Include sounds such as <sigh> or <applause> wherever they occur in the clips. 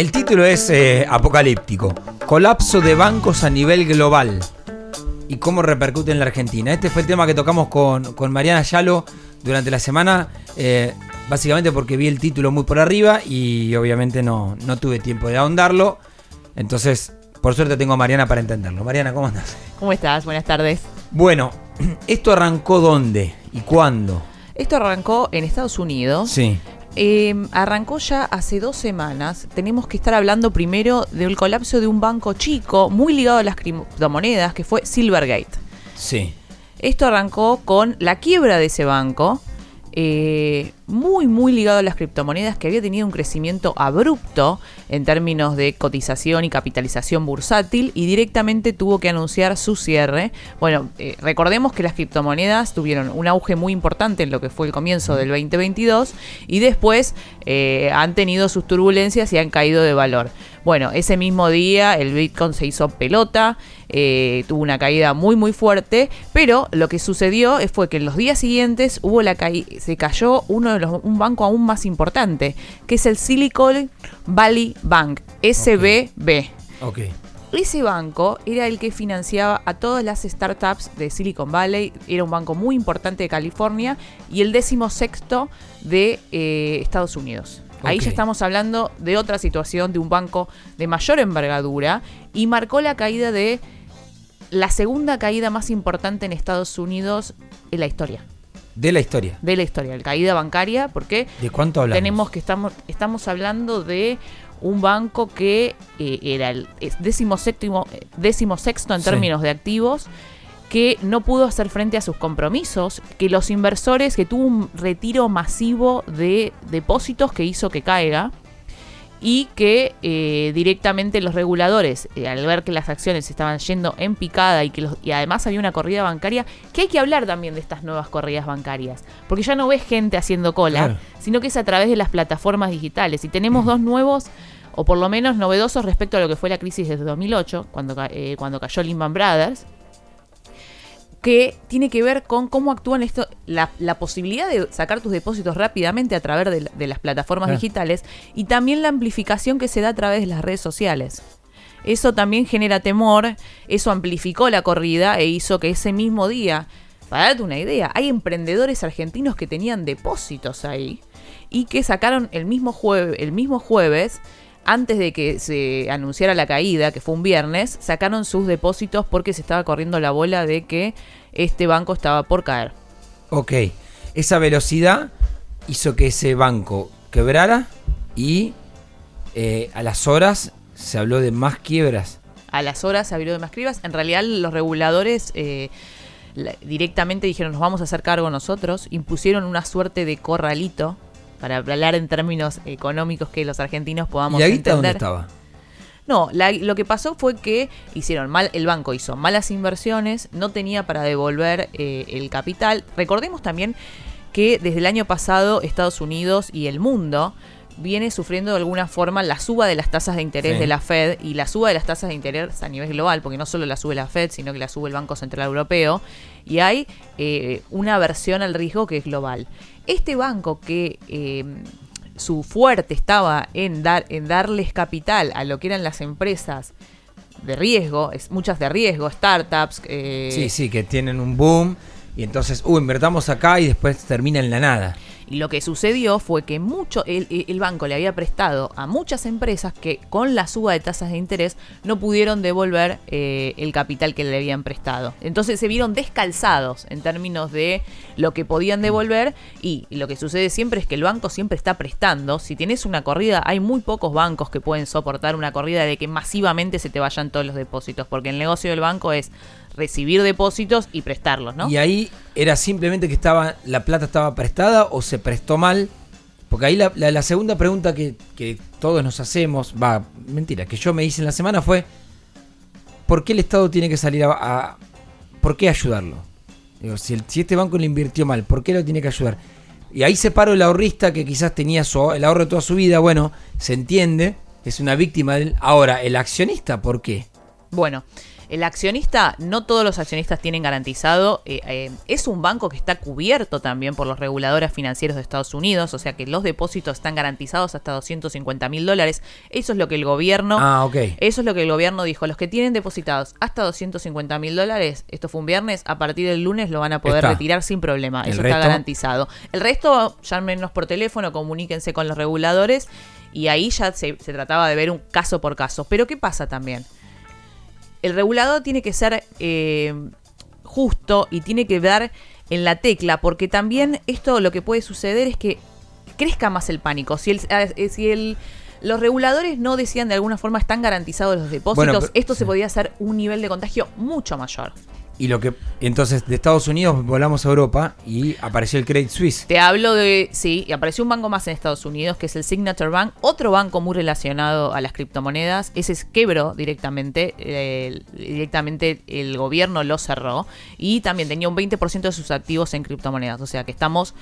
El título es eh, apocalíptico. Colapso de bancos a nivel global. Y cómo repercute en la Argentina. Este fue el tema que tocamos con, con Mariana Yalo durante la semana. eh, básicamente porque vi el título muy por arriba y obviamente no, no tuve tiempo de ahondarlo. Entonces, por suerte tengo a Mariana para entenderlo. Mariana, ¿cómo andas? ¿Cómo estás? Buenas tardes. Bueno, <clears throat> ¿esto arrancó dónde y cuándo? Esto arrancó en Estados Unidos. Sí. Eh, arrancó ya hace dos semanas. Tenemos que estar hablando primero del colapso de un banco chico muy ligado a las criptomonedas que fue Silvergate. Sí. Esto arrancó con la quiebra de ese banco, eh, muy, muy ligado a las criptomonedas, que había tenido un crecimiento abrupto en términos de cotización y capitalización bursátil y directamente tuvo que anunciar su cierre. Bueno, eh, recordemos que las criptomonedas tuvieron un auge muy importante en lo que fue el comienzo del 2022 y después eh, han tenido sus turbulencias y han caído de valor. Bueno, ese mismo día el Bitcoin se hizo pelota, eh, tuvo una caída muy muy fuerte, pero lo que sucedió fue que en los días siguientes hubo la se cayó uno de los, un banco aún más importante, que es el Silicon Valley Bank, SBB. Ok. Ese banco era el que financiaba a todas las startups de Silicon Valley, era un banco muy importante de California y el décimo sexto de eh, Estados Unidos. Ahí ya estamos hablando de otra situación, de un banco de mayor envergadura y marcó la caída de la segunda caída más importante en Estados Unidos en la historia. De la historia. De la historia, la caída bancaria, porque ¿De cuánto hablamos? tenemos que estamos, estamos hablando de un banco que eh, era el décimo séptimo, décimo sexto en Sí. términos de activos, que no pudo hacer frente a sus compromisos, que los inversores, que tuvo un retiro masivo de depósitos que hizo que caiga y que eh, directamente los reguladores, eh, al ver que las acciones estaban yendo en picada y que los, y además había una corrida bancaria, que hay que hablar también de estas nuevas corridas bancarias, porque ya no ves gente haciendo cola, Claro. sino que es a través de las plataformas digitales. Y tenemos dos nuevos, o por lo menos novedosos respecto a lo que fue la crisis de 2008, cuando, eh, cuando cayó Lehman Brothers, que tiene que ver con cómo actúan esto, la, la posibilidad de sacar tus depósitos rápidamente a través de, la- de las plataformas Claro. digitales y también la amplificación que se da a través de las redes sociales. Eso también genera temor, eso amplificó la corrida e hizo que ese mismo día, para darte una idea, hay emprendedores argentinos que tenían depósitos ahí y que sacaron el mismo, jueves, el mismo jueves, antes de que se anunciara la caída, que fue un viernes, sacaron sus depósitos porque se estaba corriendo la bola de que este banco estaba por caer. Ok. Esa velocidad hizo que ese banco quebrara y eh, a las horas se habló de más quiebras. a las horas se abrió de más cribas. En realidad los reguladores eh, directamente dijeron nos vamos a hacer cargo nosotros, impusieron una suerte de corralito para hablar en términos económicos que los argentinos podamos ¿Y la guita dónde entender. estaba? No, la- lo que pasó fue que hicieron mal, el banco hizo malas inversiones, no tenía para devolver eh, el capital. Recordemos también que desde el año pasado Estados Unidos y el mundo viene sufriendo de alguna forma la suba de las tasas de interés Sí. de la Fed y la suba de las tasas de interés a nivel global, porque no solo la sube la Fed, sino que la sube el Banco Central Europeo, y hay eh, una aversión al riesgo que es global. Este banco que eh, su fuerte estaba en, dar, en darles capital a lo que eran las empresas de riesgo, es, muchas de riesgo, startups. eh, Sí, sí, que tienen un boom y entonces, uh, invertamos acá y después termina en la nada. Lo que sucedió fue que mucho el, el banco le había prestado a muchas empresas que con la suba de tasas de interés no pudieron devolver eh, el capital que le habían prestado. Entonces se vieron descalzados en términos de lo que podían devolver y lo que sucede siempre es que el banco siempre está prestando. Si tienes una corrida, hay muy pocos bancos que pueden soportar una corrida de que masivamente se te vayan todos los depósitos, porque el negocio del banco es recibir depósitos y prestarlos, ¿no? Y ahí era simplemente que estaba la plata estaba prestada o se prestó mal. Porque ahí la, segunda pregunta que, que todos nos hacemos, va, mentira, que yo me hice en la semana fue, ¿por qué el Estado tiene que salir a... ¿Por qué ayudarlo? Si, este banco le invirtió mal, ¿por qué lo tiene que ayudar? Y ahí separo el ahorrista que quizás tenía su, el ahorro de toda su vida, bueno, se entiende, es una víctima del... Ahora, el accionista, ¿por qué? Bueno, El accionista, no todos los accionistas tienen garantizado, eh, eh, es un banco que está cubierto también por los reguladores financieros de Estados Unidos, o sea que los depósitos están garantizados hasta 250 mil dólares. Eso es lo que el gobierno, Ah, eso es lo que el gobierno dijo. Los que tienen depositados hasta 250 mil dólares, esto fue un viernes, a partir del lunes lo van a poder Está. retirar sin problema. ¿El Eso resto? está garantizado. El resto, llámenos por teléfono, comuníquense con los reguladores y ahí ya se, se trataba de ver un caso por caso. Pero ¿qué pasa también? El regulador tiene que ser eh, justo y tiene que dar en la tecla, porque también esto lo que puede suceder es que crezca más el pánico. Si el, eh, si el los reguladores no decían de alguna forma están garantizados los depósitos, Bueno, pero- esto se podía hacer un nivel de contagio mucho mayor. Y lo que entonces de Estados Unidos volamos a Europa y apareció el Credit Suisse. Te hablo de, sí, y apareció un banco más en Estados Unidos, que es el Signature Bank, otro banco muy relacionado a las criptomonedas. Ese es quebró directamente, directamente el gobierno lo cerró y también tenía un 20% de sus activos en criptomonedas. O sea que estamos...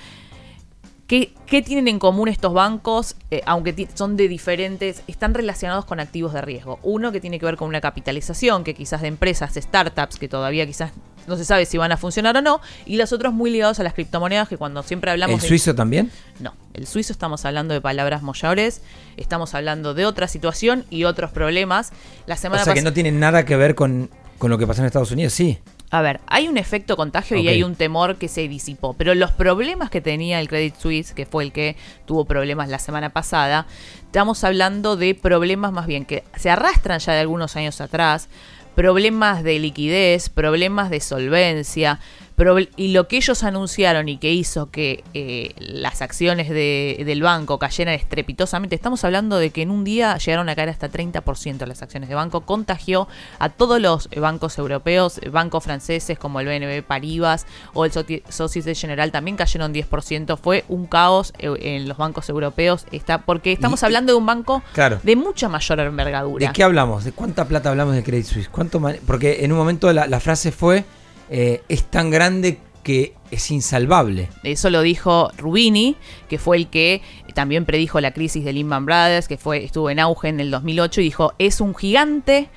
¿Qué, qué tienen en común estos bancos? Eh, aunque son de diferentes, están relacionados con activos de riesgo. Uno que tiene que ver con una capitalización, que quizás de empresas, startups, que todavía quizás no se sabe si van a funcionar o no. Y los otros muy ligados a las criptomonedas, que cuando siempre hablamos ¿El de... suizo también? No, el suizo estamos hablando de palabras mayores, estamos hablando de otra situación y otros problemas. La O semana sea que no tiene nada que ver con, con lo que pasó en Estados Unidos, sí. A ver, hay un efecto contagio y hay un temor que se disipó, pero los problemas que tenía el Credit Suisse, que fue el que tuvo problemas la semana pasada, estamos hablando de problemas más bien que se arrastran ya de algunos años atrás, problemas de liquidez, problemas de solvencia, y lo que ellos anunciaron y que hizo que eh, las acciones de- del banco cayeran estrepitosamente, estamos hablando de que en un día llegaron a caer hasta 30% las acciones de banco, contagió a todos los bancos europeos, bancos franceses como el BNB Paribas o el Societe General también cayeron 10%, fue un caos eh, en los bancos europeos, está, porque estamos Y- hablando de un banco Claro. de mucha mayor envergadura. ¿De qué hablamos? ¿De cuánta plata hablamos de Credit Suisse? ¿Cuánto Porque en un momento la, la frase fue, eh, es tan grande que es insalvable. Eso lo dijo Rubini, que fue el que también predijo la crisis de Lehman Brothers, que fue estuvo en auge en el 2008 y dijo, es un gigante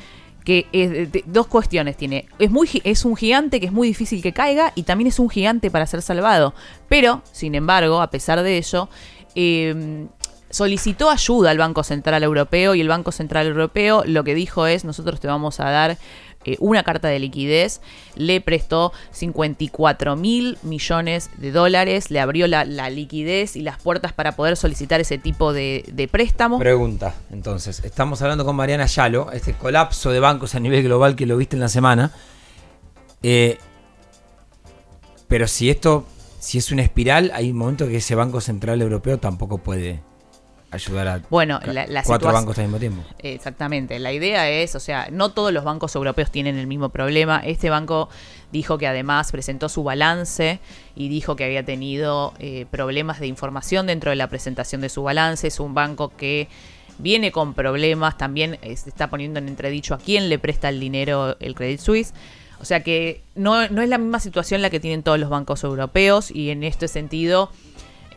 que es de- dos cuestiones tiene. Es muy es un gigante que es muy difícil que caiga y también es un gigante para ser salvado. Pero, sin embargo, a pesar de ello, eh, solicitó ayuda al Banco Central Europeo y el Banco Central Europeo lo que dijo es, nosotros te vamos a dar eh, una carta de liquidez, le prestó 54 mil millones de dólares, le abrió la, liquidez y las puertas para poder solicitar ese tipo de, de préstamo. Pregunta, entonces, estamos hablando con Mariana Yalo, este colapso de bancos a nivel global que lo viste en la semana. Eh, pero si esto, si es una espiral, hay un momento que ese Banco Central Europeo tampoco puede ayudar a Bueno, ca- la- la cuatro bancos al mismo tiempo. Exactamente. La idea es, o sea, no todos los bancos europeos tienen el mismo problema. Este banco dijo que además presentó su balance y dijo que había tenido eh, problemas de información dentro de la presentación de su balance. Es un banco que viene con problemas. También eh, se está poniendo en entredicho a quién le presta el dinero el Credit Suisse. O sea que no, no es la misma situación la que tienen todos los bancos europeos y en este sentido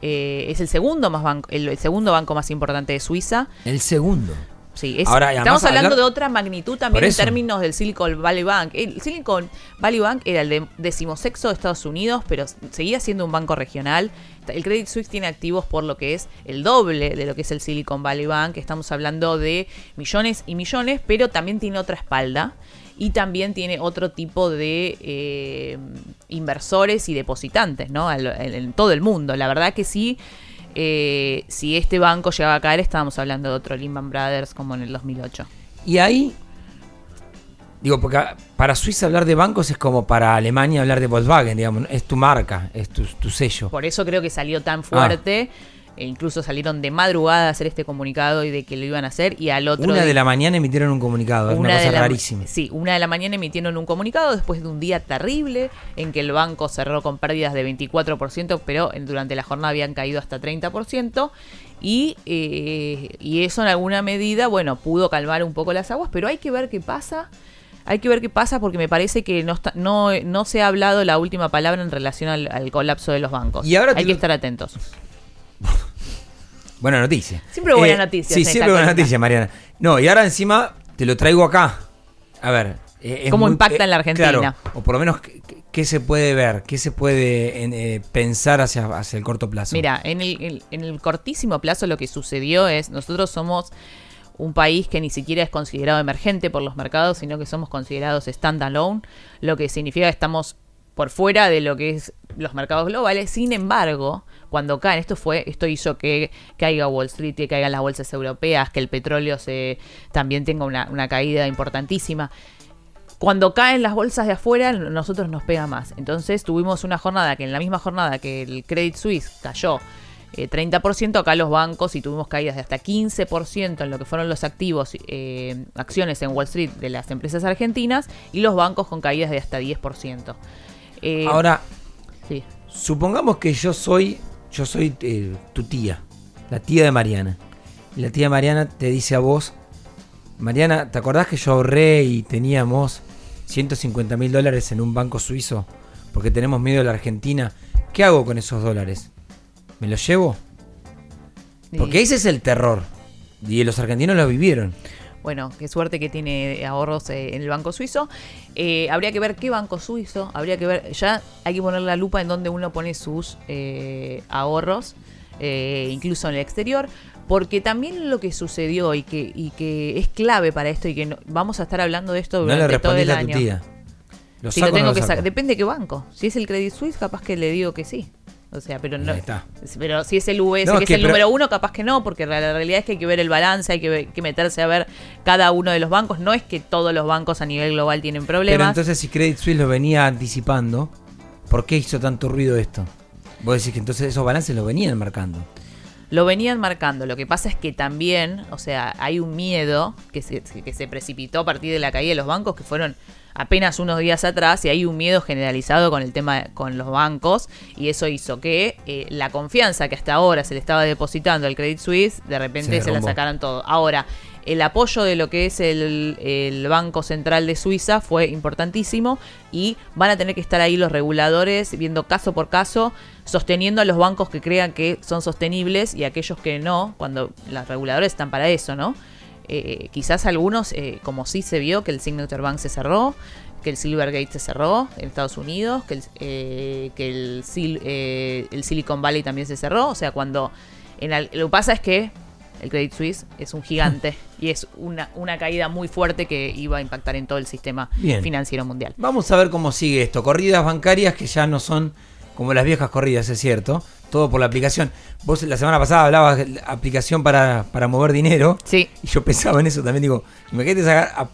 eh, es el segundo más banco, el, el segundo banco más importante de Suiza. El segundo. Sí, es- Ahora, estamos hablando hablar- de otra magnitud también en términos del Silicon Valley Bank. El Silicon Valley Bank era el de decimosexto de Estados Unidos, pero seguía siendo un banco regional. El Credit Suisse tiene activos por lo que es el doble de lo que es el Silicon Valley Bank. Estamos hablando de millones y millones, pero también tiene otra espalda. Y también tiene otro tipo de eh, inversores y depositantes, ¿no? En todo el mundo. La verdad que sí, eh, si este banco llegaba a caer, estábamos hablando de otro Lehman Brothers como en el 2008. Y ahí, digo, porque para Suiza hablar de bancos es como para Alemania hablar de Volkswagen, digamos, es tu marca, es tu, tu sello. Por eso creo que salió tan fuerte. E incluso salieron de madrugada a hacer este comunicado y de que lo iban a hacer. Y al otro Una de la mañana emitieron un comunicado, es una, cosa la, rarísima. Sí, una de la mañana emitieron un comunicado después de un día terrible en que el banco cerró con pérdidas de 24%, pero durante la jornada habían caído hasta 30%. Y, eh, y eso en alguna medida, bueno, pudo calmar un poco las aguas, pero hay que ver qué pasa. Hay que ver qué pasa porque me parece que no, está- no, no se ha hablado la última palabra en relación al, al colapso de los bancos. Y ahora hay que estar atentos. Buena noticia. Siempre buenas noticias Sí, en siempre buena cuenta. noticia, Mariana. No, y ahora encima te lo traigo acá. A ver, Eh, ¿Cómo muy- impacta en la eh, Argentina? claro, o por lo menos, ¿qué, se puede ver? ¿Qué se puede eh, pensar hacia, hacia el corto plazo? Mira, en el, en el cortísimo plazo lo que sucedió es, nosotros somos un país que ni siquiera es considerado emergente por los mercados, sino que somos considerados standalone, lo que significa que estamos por fuera de lo que es los mercados globales. Sin embargo, cuando caen, esto fue, esto hizo que caiga Wall Street, que caigan las bolsas europeas, que el petróleo se también tenga una, una caída importantísima cuando caen las bolsas de afuera, nosotros nos pega más. Entonces tuvimos una jornada que en la misma jornada que el Credit Suisse cayó eh, 30%, acá los bancos y tuvimos caídas de hasta 15% en lo que fueron los activos, eh, acciones en Wall Street de las empresas argentinas y los bancos con caídas de hasta 10%. Eh, Ahora, sí. supongamos que yo soy, yo soy eh, tu tía, la tía de Mariana. Y la tía Mariana te dice a vos, Mariana, ¿te acordás que yo ahorré y teníamos 150 mil dólares en un banco suizo? Porque tenemos miedo de la Argentina. ¿Qué hago con esos dólares? ¿Me los llevo? Porque ese es el terror. Y los argentinos lo vivieron. Bueno, qué suerte que tiene ahorros eh, en el banco suizo. Eh, habría que ver qué banco suizo, habría que ver, ya hay que poner la lupa en donde uno pone sus eh, ahorros, eh, incluso en el exterior, porque también lo que sucedió y que, y que es clave para esto y que no- vamos a estar hablando de esto No le durante todo el respondiste a tu año. tía. ¿Lo Si saco lo no tengo lo que sacar, depende de qué banco. Si es el Credit Suisse, capaz que le digo que sí. O sea, pero no. Está. Pero si es el VS, No, que es que el pero- número uno, capaz que no, porque la la realidad es que hay que ver el balance, hay que, ver- que meterse a ver cada uno de los bancos. No es que todos los bancos a nivel global tienen Pero problemas. entonces si Credit Suisse lo venía anticipando, ¿por qué hizo tanto ruido esto? Vos decís que entonces esos balances lo venían marcando. Lo venían marcando. Lo que pasa es que también, o sea, hay un miedo que se, que se precipitó a partir de la caída de los bancos, que fueron apenas unos días atrás, y hay un miedo generalizado con el tema con los bancos, y eso hizo que eh, la confianza que hasta ahora se le estaba depositando al Credit Suisse, de repente Se se, la sacaran todo. Ahora, el apoyo de lo que es el, Banco Central de Suiza fue importantísimo y van a tener que estar ahí los reguladores viendo caso por caso, sosteniendo a los bancos que crean que son sostenibles y aquellos que no, cuando los reguladores están para eso, ¿no? Eh, quizás algunos, eh, como sí se vio que el Signature Bank se cerró, que el Silvergate se cerró en Estados Unidos, que el, eh, que el, Sil- el Silicon Valley también se cerró, o sea, cuando... Lo que pasa es que el Credit Suisse es un gigante <laughs> y es una, una caída muy fuerte que iba a impactar en todo el sistema Bien. financiero mundial. Vamos a ver cómo sigue esto. Corridas bancarias que ya no son como las viejas corridas, es cierto. Todo por la aplicación. Vos la semana pasada hablabas de la aplicación para, para mover dinero. Sí, Y yo pensaba en eso también. Digo, imagínate sacar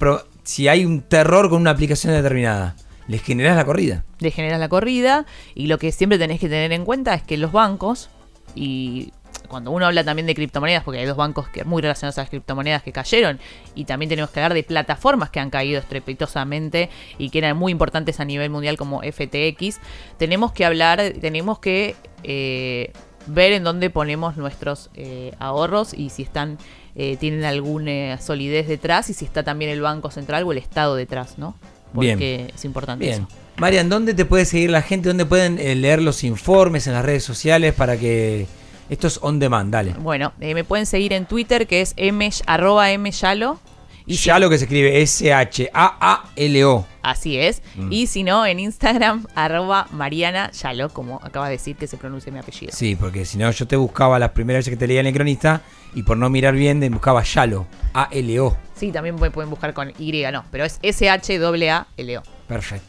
si hay un terror con una aplicación determinada. Les generás la corrida. le generas la corrida y lo que siempre tenés que tener en cuenta es que los bancos y cuando uno habla también de criptomonedas, porque hay dos bancos que muy relacionados a las criptomonedas que cayeron, y también tenemos que hablar de plataformas que han caído estrepitosamente y que eran muy importantes a nivel mundial como FTX, tenemos que hablar, tenemos que eh, ver en dónde ponemos nuestros eh, ahorros y si están eh, tienen alguna solidez detrás y si está también el Banco Central o el Estado detrás, ¿no? Porque Bien. es importante Bien. eso. Marian, ¿dónde te puede seguir la gente? ¿Dónde pueden eh, leer los informes en las redes sociales para que... Esto es on demand, dale. Bueno, eh, me pueden seguir en Twitter que es m, arroba myalo. Y si- ya lo que se escribe S-H-A-A-L-O. Así es. Mm. Y si no, en Instagram, <laughs> arroba Mariana Yalo, como acaba de decir que se pronuncia mi apellido. Sí, porque si no yo te buscaba las primeras veces que te leía en el cronista y por no mirar bien te buscaba Yalo, A-L-O. Sí, también me pueden buscar con Y, no, pero es S-H-A-A-L-O. Perfecto.